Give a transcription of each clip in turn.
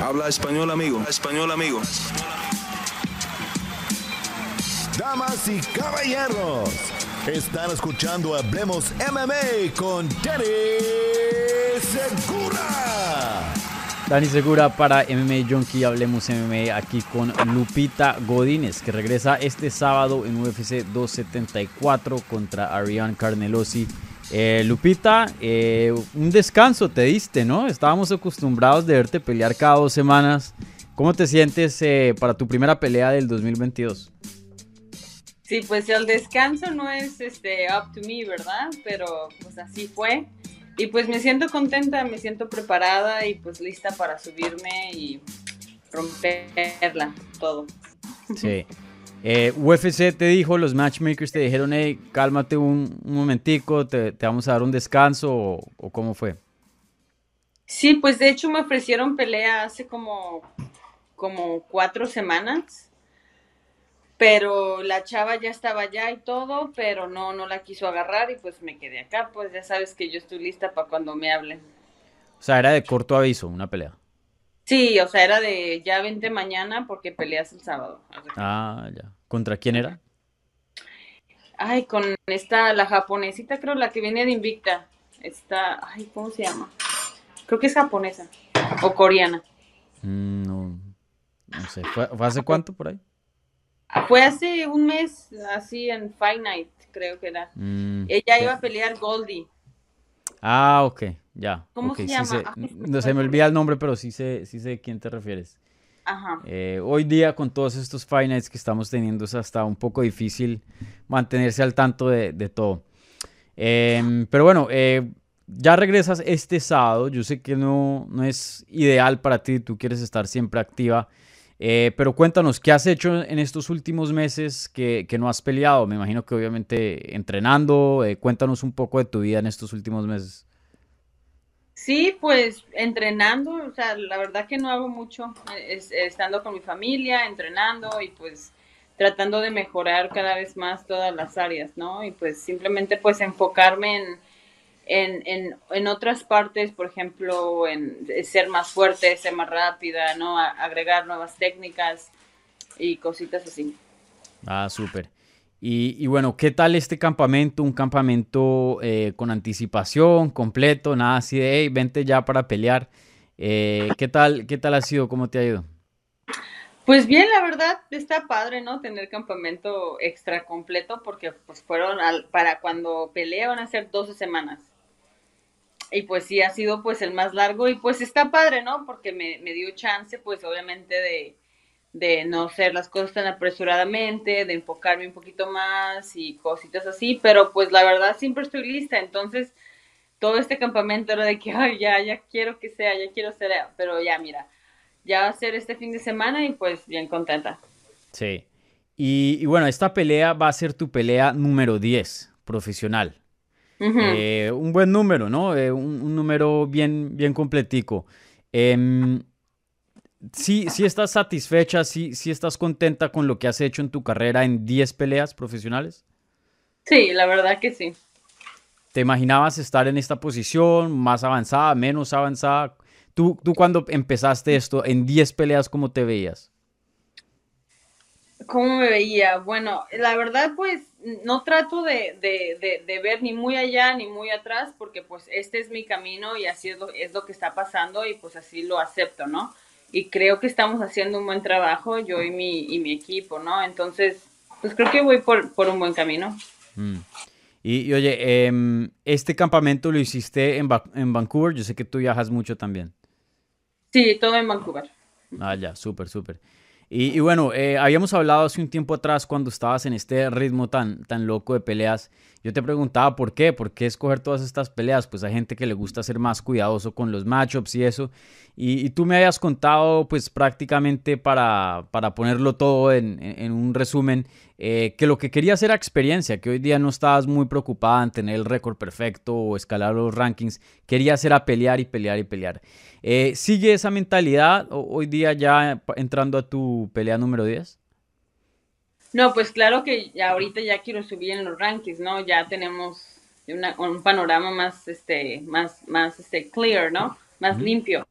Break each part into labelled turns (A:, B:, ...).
A: Habla español, amigo. Español, amigo.
B: Damas y caballeros, están escuchando Hablemos MMA con Danny Segura.
C: Dani Segura para MMA Junkie, hablemos MMA aquí con Lupita Godínez, que regresa este sábado en UFC 274 contra Ariane Carnelosi. Eh, Lupita, eh, un descanso te diste, ¿no? Estábamos acostumbrados de verte pelear cada dos semanas. ¿Cómo te sientes eh, para tu primera pelea del 2022?
D: Sí, pues el descanso no es este up to me, ¿verdad? Pero pues así fue. Y pues me siento contenta, me siento preparada y pues lista para subirme y romperla todo.
C: Sí. Eh, UFC te dijo, los matchmakers te dijeron, hey, cálmate un, momentico, te, vamos a dar un descanso o, cómo fue?
D: Sí, pues de hecho me ofrecieron pelea hace como, como cuatro semanas pero la chava ya estaba allá y todo, pero no, no la quiso agarrar y pues me quedé acá, pues ya sabes que yo estoy lista para cuando me hablen.
C: O sea, era de corto aviso, una pelea.
D: Sí, o sea, era de ya vente mañana porque peleas el sábado.
C: Ah, ya. ¿Contra quién era?
D: Ay, con esta, la japonesita, creo, la que viene de Invicta. Esta, ay, ¿cómo se llama? Creo que es japonesa o coreana.
C: Mm, no, no sé. ¿Fue, hace cuánto por ahí?
D: Fue hace un mes, así en Fight Night, creo que era. Mm, Ella iba a pelear Goldie.
C: Ah, ok, ya.
D: ¿Cómo se llama?
C: no se me olvida el nombre, pero sí sé, sí sé a quién te refieres.
D: Ajá.
C: Eh, hoy día, con todos estos Fight Nights que estamos teniendo, es hasta un poco difícil mantenerse al tanto de, todo. Em, pero bueno, eh, ya regresas este sábado. Yo sé que no, no es ideal para ti, tú quieres estar siempre activa. Eh, pero cuéntanos, ¿qué has hecho en estos últimos meses que, no has peleado? Me imagino que obviamente entrenando. Eh, cuéntanos un poco de tu vida en estos últimos meses.
D: Sí, pues entrenando, o sea, la verdad que no hago mucho, estando con mi familia, entrenando y pues tratando de mejorar cada vez más todas las áreas, ¿no? Y pues simplemente pues enfocarme en, en, en, en, otras partes, por ejemplo, en ser más fuerte, ser más rápida, ¿no? agregar nuevas técnicas y cositas así.
C: Ah, súper. Y, bueno, ¿qué tal este campamento? Un campamento eh, con anticipación, completo, nada así de, hey, vente ya para pelear. Eh, ¿qué, tal, ¿Qué tal ha sido? ¿Cómo te ha ido?
D: Pues bien, la verdad está padre, ¿no? Tener campamento extra completo porque pues fueron al, para cuando pelea van a ser 12 semanas y pues sí ha sido pues el más largo y pues está padre, ¿no? Porque me, dio chance pues obviamente de, de, no hacer las cosas tan apresuradamente, de enfocarme un poquito más y cositas así, pero pues la verdad siempre estoy lista, entonces todo este campamento era de que, ay, ya, ya quiero que sea, ya quiero ser, pero ya mira, ya va a ser este fin de semana y pues bien contenta.
C: Sí. Y, y bueno, esta pelea va a ser tu pelea número 10 profesional. Eh, un buen número, ¿no? Eh, un, número bien, bien completico. Eh, sí, sí estás satisfecha, sí, sí estás contenta con lo que has hecho en tu carrera en 10 peleas profesionales.
D: Sí, la verdad que sí.
C: ¿Te imaginabas estar en esta posición, más avanzada, menos avanzada? ¿Tú, tú cuando empezaste esto, en 10 peleas, cómo te veías?
D: ¿Cómo me veía? Bueno, la verdad, pues no trato de, ver ni muy allá ni muy atrás, porque pues este es mi camino y así es lo, es lo que está pasando y pues así lo acepto, ¿no? Y creo que estamos haciendo un buen trabajo, yo y mi, y mi equipo, ¿no? Entonces, pues creo que voy por, un buen camino.
C: Mm. Y, oye, em, este campamento lo hiciste en, en Vancouver, yo sé que tú viajas mucho también.
D: Sí, todo en Vancouver.
C: Ah, ya, súper, súper. Y, bueno, eh, habíamos hablado hace un tiempo atrás cuando estabas en este ritmo tan, tan loco de peleas. Yo te preguntaba por qué, por qué escoger todas estas peleas. Pues hay gente que le gusta ser más cuidadoso con los matchups y eso. Y, tú me habías contado, pues prácticamente para, para ponerlo todo en, en un resumen, eh, que lo que querías era experiencia, que hoy día no estabas muy preocupada en tener el récord perfecto o escalar los rankings. Querías era pelear y pelear y pelear. Eh, ¿Sigue esa mentalidad hoy día ya entrando a tu pelea número 10?
D: No, pues claro que ya ahorita ya quiero subir en los rankings, ¿no? Ya tenemos un panorama más, este, más, más, este, clear, ¿no? Más limpio.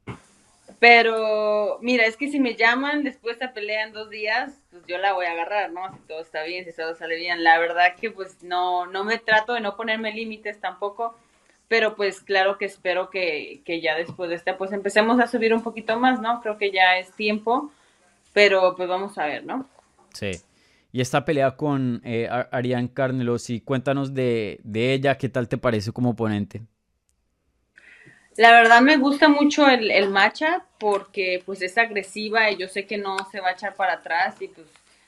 D: Pero, mira, es que si me llaman después de esta pelea en dos días, pues yo la voy a agarrar, ¿no? Si todo está bien, si todo sale bien. La verdad que pues no, no me trato de no ponerme límites tampoco, pero pues claro que espero que, que ya después de esta, pues empecemos a subir un poquito más, ¿no? Creo que ya es tiempo, pero pues vamos a ver, ¿no?
C: Sí. Y esta pelea con eh, Ariane Carnelosi, cuéntanos de, de ella, ¿qué tal te parece como oponente?
D: La verdad me gusta mucho el, el matcha porque pues es agresiva y yo sé que no se va a echar para atrás y pues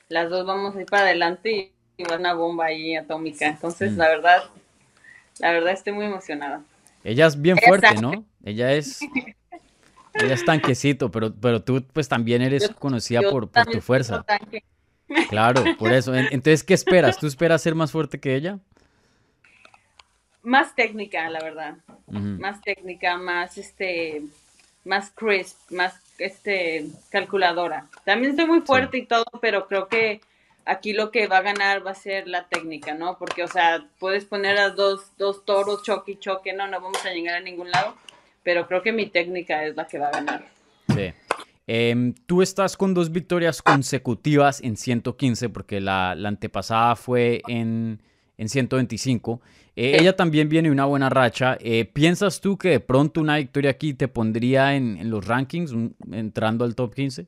D: las dos vamos a ir para adelante y, va una bomba ahí atómica. Entonces, la verdad, la verdad estoy muy emocionada.
C: Ella es bien fuerte, ¿no? Ella es ella es tanquecito, pero, pero tú pues también eres conocida por, por tu fuerza. Claro, por eso. Entonces, ¿qué esperas? ¿Tú esperas ser más fuerte que ella?
D: Más técnica, la verdad. Más técnica, más este, más crisp, más este calculadora. También estoy muy fuerte y todo, pero creo que aquí lo que va a ganar va a ser la técnica, ¿no? Porque, o sea, puedes poner a dos, dos toros, choque y choque, no, no vamos a llegar a ningún lado, pero creo que mi técnica es la que va a ganar.
C: Sí. Em, tú estás con dos victorias consecutivas en 115, porque la, la antepasada fue en, en 125. Eh, ella también viene una buena racha. Eh, ¿Piensas tú que de pronto una victoria aquí te pondría en, los rankings, entrando al top 15?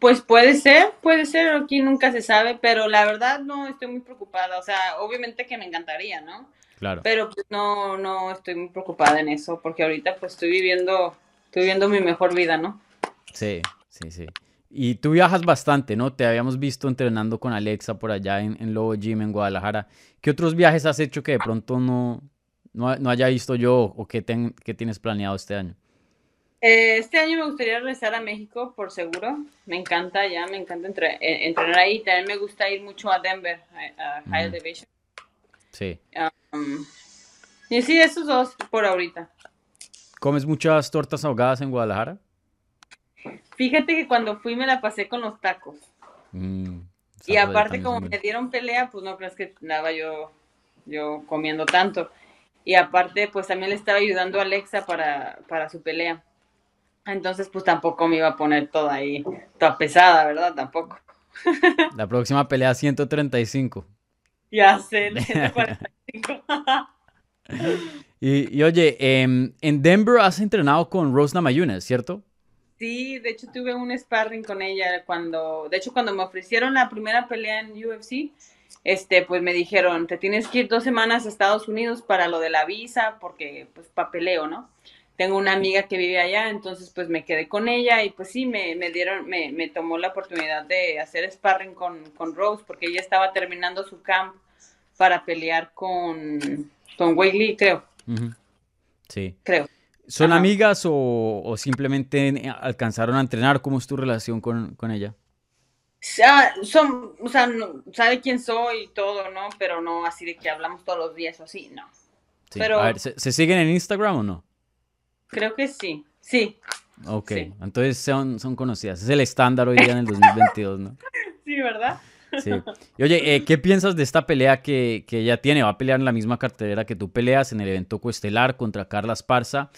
D: Pues puede ser, puede ser, aquí nunca se sabe, pero la verdad no estoy muy preocupada. O sea, obviamente que me encantaría, ¿no?
C: Claro.
D: Pero pues, no, no estoy muy preocupada en eso, porque ahorita pues estoy viviendo, estoy viviendo mi mejor vida, ¿no?
C: Sí, sí, sí. Y tú viajas bastante, ¿no? Te habíamos visto entrenando con Alexa por allá en, en Lobo Gym en Guadalajara. ¿Qué otros viajes has hecho que de pronto no, no, haya visto yo o que, tienes planeado este año?
D: Eh, este año me gustaría regresar a México, por seguro. Me encanta ya, me encanta eh, entrenar ahí. También me gusta ir mucho a Denver, a, High Division.
C: Sí.
D: Um, y sí, esos dos por ahorita.
C: ¿Comes muchas tortas ahogadas en Guadalajara?
D: Fíjate que cuando fui me la pasé con los tacos. Mm, y aparte como me dieron pelea, pues no crees que nada yo, yo comiendo tanto. Y aparte, pues también le estaba ayudando a Alexa para, para su pelea. Entonces, pues tampoco me iba a poner toda ahí, toda pesada, ¿verdad? Tampoco.
C: La próxima pelea 135.
D: Ya sé, 145.
C: y, y oye, em, en Denver has entrenado con Rosna Mayuna, ¿cierto?
D: Sí, de hecho tuve un sparring con ella cuando, de hecho cuando me ofrecieron la primera pelea en UFC, este, pues me dijeron, te tienes que ir dos semanas a Estados Unidos para lo de la visa, porque pues papeleo, ¿no? Tengo una amiga que vive allá, entonces pues me quedé con ella y pues sí, me, me dieron, me, me, tomó la oportunidad de hacer sparring con, con Rose, porque ella estaba terminando su camp para pelear con, con Whaley, creo.
C: Sí.
D: Creo.
C: ¿Son amigas o, simplemente alcanzaron a entrenar? ¿Cómo es tu relación con, ella?
D: son, o sea, sabe quién soy y todo, ¿no? Pero no así de que hablamos todos los días o así, no.
C: Pero, a ver, ¿se, siguen en Instagram o no?
D: Creo que sí, sí.
C: Ok, entonces son, son conocidas. Es el estándar hoy día en el 2022, ¿no?
D: sí, ¿verdad?
C: Y oye, eh, ¿qué piensas de esta pelea que, que ella tiene? Va a pelear en la misma cartelera que tú peleas en el evento coestelar contra Carla Esparza.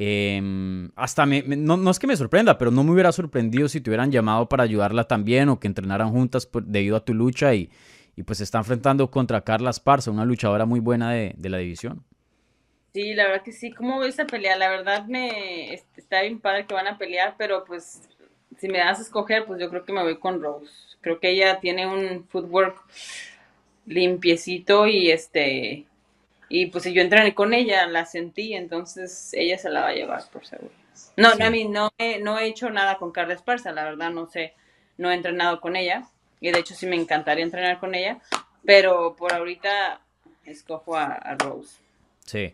C: Em, hasta me, no, es que me sorprenda, pero no me hubiera sorprendido si te hubieran llamado para ayudarla también o que entrenaran juntas debido a tu lucha y, y, pues se está enfrentando contra Carla Esparza, una luchadora muy buena de, la división.
D: Sí, la verdad que sí. ¿Cómo esa pelea? La verdad me está bien padre que van a pelear, pero pues si me das a escoger, pues yo creo que me voy con Rose. Creo que ella tiene un footwork limpiecito y este y pues si yo entrené con ella, la sentí, entonces ella se la va a llevar por seguro. No, no, a mí no he, no he hecho nada con Carla Esparza, la verdad no sé, no he entrenado con ella. Y de hecho sí me encantaría entrenar con ella, pero por ahorita escojo a, Rose.
C: Sí.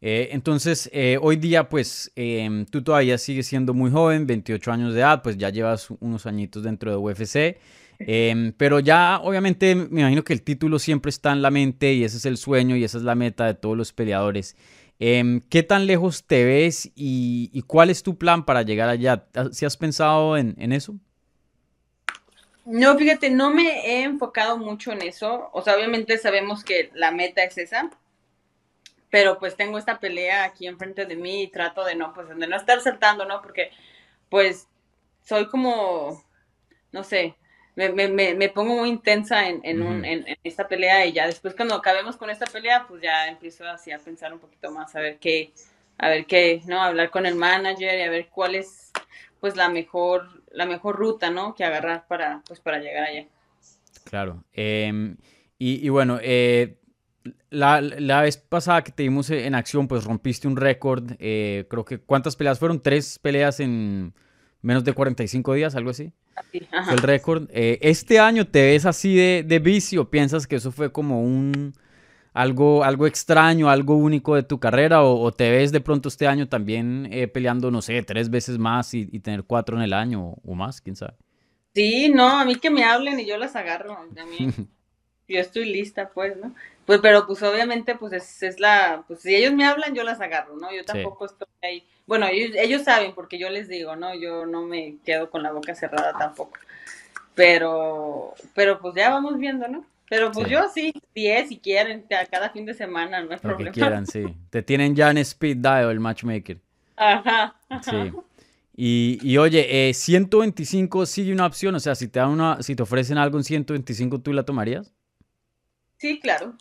C: Eh, entonces, eh, hoy día, pues, em, tú todavía sigues siendo muy joven, 28 años de edad, pues ya llevas unos añitos dentro de UFC. Em, pero ya, obviamente, me imagino que el título siempre está en la mente y ese es el sueño y esa es la meta de todos los peleadores. Em, ¿Qué tan lejos te ves y, cuál es tu plan para llegar allá? ¿Si has pensado en, eso?
D: No, fíjate, no me he enfocado mucho en eso. O sea, obviamente sabemos que la meta es esa, pero pues tengo esta pelea aquí enfrente de mí y trato de no, pues de no estar saltando, ¿no? Porque pues soy como, no sé, me, me, me, pongo muy intensa en, en, un, en, esta pelea y ya después cuando acabemos con esta pelea, pues ya empiezo así a pensar un poquito más, a ver qué, a ver qué, ¿no? Hablar con el manager y a ver cuál es, pues, la mejor, la mejor ruta, ¿no? Que agarrar para, pues, para llegar allá.
C: Claro. Em, y, y, bueno, eh, la, la, vez pasada que te vimos en acción, pues rompiste un récord. Eh, creo que, ¿cuántas peleas fueron? ¿Tres peleas en menos de 45 días, algo así? Fue el récord. Eh, ¿Este año te ves así de, de vicio? ¿Piensas que eso fue como un algo, algo extraño, algo único de tu carrera? ¿O, te ves de pronto este año también eh, peleando, no sé, tres veces más y, tener cuatro en el año o, más? ¿Quién sabe?
D: Sí, no, a mí que me hablen y yo las agarro. A mí, yo estoy lista, pues, ¿no? Pues, pero pues obviamente, pues es, es, la, pues si ellos me hablan, yo las agarro, ¿no? Yo tampoco estoy ahí. Bueno, ellos, ellos saben porque yo les digo, ¿no? Yo no me quedo con la boca cerrada tampoco. Pero, pero pues ya vamos viendo, ¿no? Pero pues yo sí, 10 si quieren, cada fin de semana, no hay Lo problema.
C: que quieran, sí. Te tienen ya en speed dial el matchmaker.
D: Ajá.
C: Sí. Y, y oye, eh, 125 sigue una opción, o sea, si te dan una, si te ofrecen algo en 125, ¿tú la tomarías?
D: Sí, claro.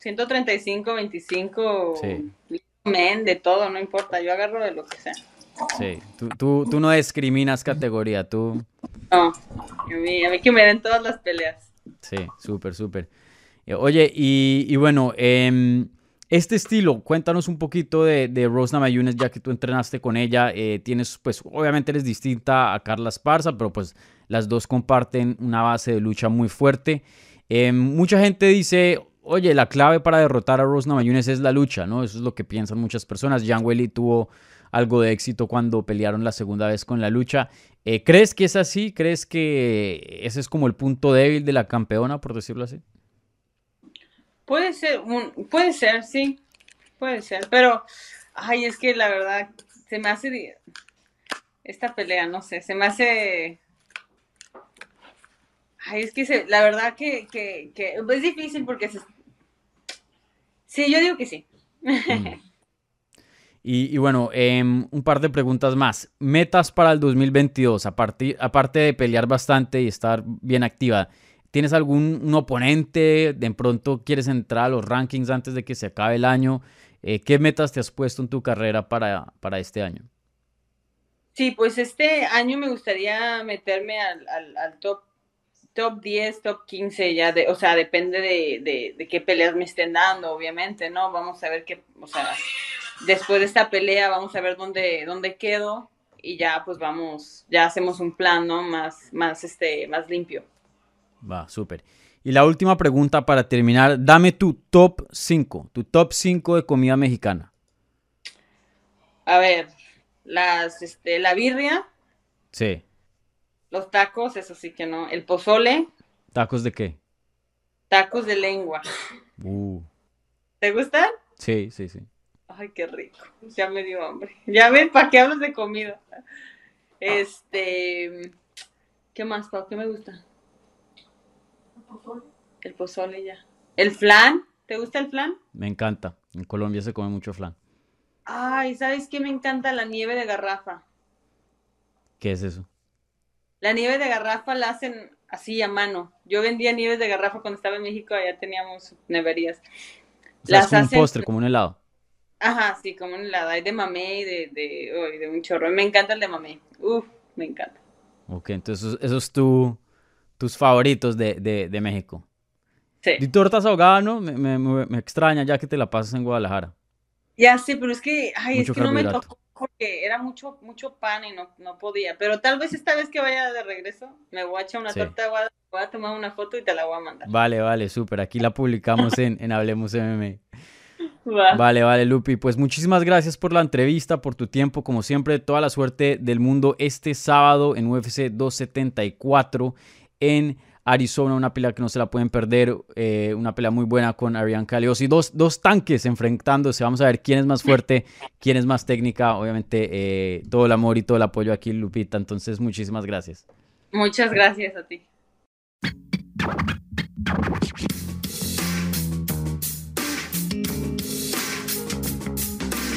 D: 135, 25, men, de todo, no importa, yo agarro de lo que sea.
C: Sí, tú, tú, tú no discriminas categoría, tú...
D: No, a mí, a mí que me den todas las peleas.
C: Sí, súper, súper. Eh, oye, y, bueno, em, este estilo, cuéntanos un poquito de, de Rose Namayunes, ya que tú entrenaste con ella. Eh, tienes, pues, obviamente eres distinta a Carla Esparza, pero pues las dos comparten una base de lucha muy fuerte. Em, mucha gente dice, oye, la clave para derrotar a Rose Namayunes es la lucha, ¿no? Eso es lo que piensan muchas personas. Jan Welly tuvo algo de éxito cuando pelearon la segunda vez con la lucha. Eh, ¿Crees que es así? ¿Crees que ese es como el punto débil de la campeona, por decirlo así?
D: Puede ser, puede ser, sí, puede ser, pero, ay, es que la verdad, se me hace, esta pelea, no sé, se me hace, ay, es que la verdad que, que, que, es difícil porque se, sí, yo digo que sí. Mm.
C: Y, bueno, em, un par de preguntas más. Metas para el 2022, aparte, aparte de pelear bastante y estar bien activa. ¿Tienes algún oponente? ¿De pronto quieres entrar a los rankings antes de que se acabe el año? Eh, ¿Qué metas te has puesto en tu carrera para, para este año?
D: Sí, pues este año me gustaría meterme al, al, top, top 10, top 15, ya de, o sea, depende de, de, de, qué peleas me estén dando, obviamente, ¿no? Vamos a ver qué, o sea, después de esta pelea vamos a ver dónde, dónde quedo y ya pues vamos, ya hacemos un plan, ¿no? Más, más, este, más limpio.
C: Va, súper. Y la última pregunta para terminar, dame tu top 5, tu top 5 de comida mexicana.
D: A ver, las, este, la birria.
C: Sí.
D: Los tacos, eso sí que no. El pozole.
C: ¿Tacos de qué?
D: Tacos de lengua.
C: Uh.
D: ¿Te gustan?
C: Sí, sí, sí.
D: Ay, qué rico. Ya me dio hambre. Ya ven, ¿para qué hablas de comida? Este. ¿Qué más, Pau? ¿Qué me gusta? El pozole. El pozole ya. ¿El flan? ¿Te gusta el flan?
C: Me encanta. En Colombia se come mucho flan.
D: Ay, ¿sabes qué? Me encanta la nieve de garrafa.
C: ¿Qué es eso?
D: La nieve de garrafa la hacen así a mano. Yo vendía nieves de garrafa cuando estaba en México, allá teníamos neverías.
C: las es como un postre, como un helado.
D: Ajá, sí, como un helado. Hay de mamé y de, de, de un chorro. Me encanta el de mamé. Uf, me encanta.
C: Ok, entonces esos es tu, tus favoritos de, de, de México.
D: Sí.
C: Y tortas ahogadas, ¿no? Me, me, me, extraña ya que te la pasas en Guadalajara.
D: Ya sí, pero es que, ay, es que no me tocó porque era mucho, mucho pan y no, no podía. Pero tal vez esta vez que vaya de regreso, me voy a echar una torta aguada, voy a tomar una foto y te la voy a mandar.
C: Vale, vale, súper. Aquí la publicamos en, en Hablemos MMA. Vale, vale, Lupi. Pues muchísimas gracias por la entrevista, por tu tiempo. Como siempre, toda la suerte del mundo este sábado en UFC 274 en Arizona. Una pelea que no se la pueden perder. Eh, una pelea muy buena con Ariane Calios y dos, dos tanques enfrentándose. Vamos a ver quién es más fuerte, quién es más técnica. Obviamente, eh, todo el amor y todo el apoyo aquí, Lupita. Entonces, muchísimas gracias.
D: Muchas gracias a ti.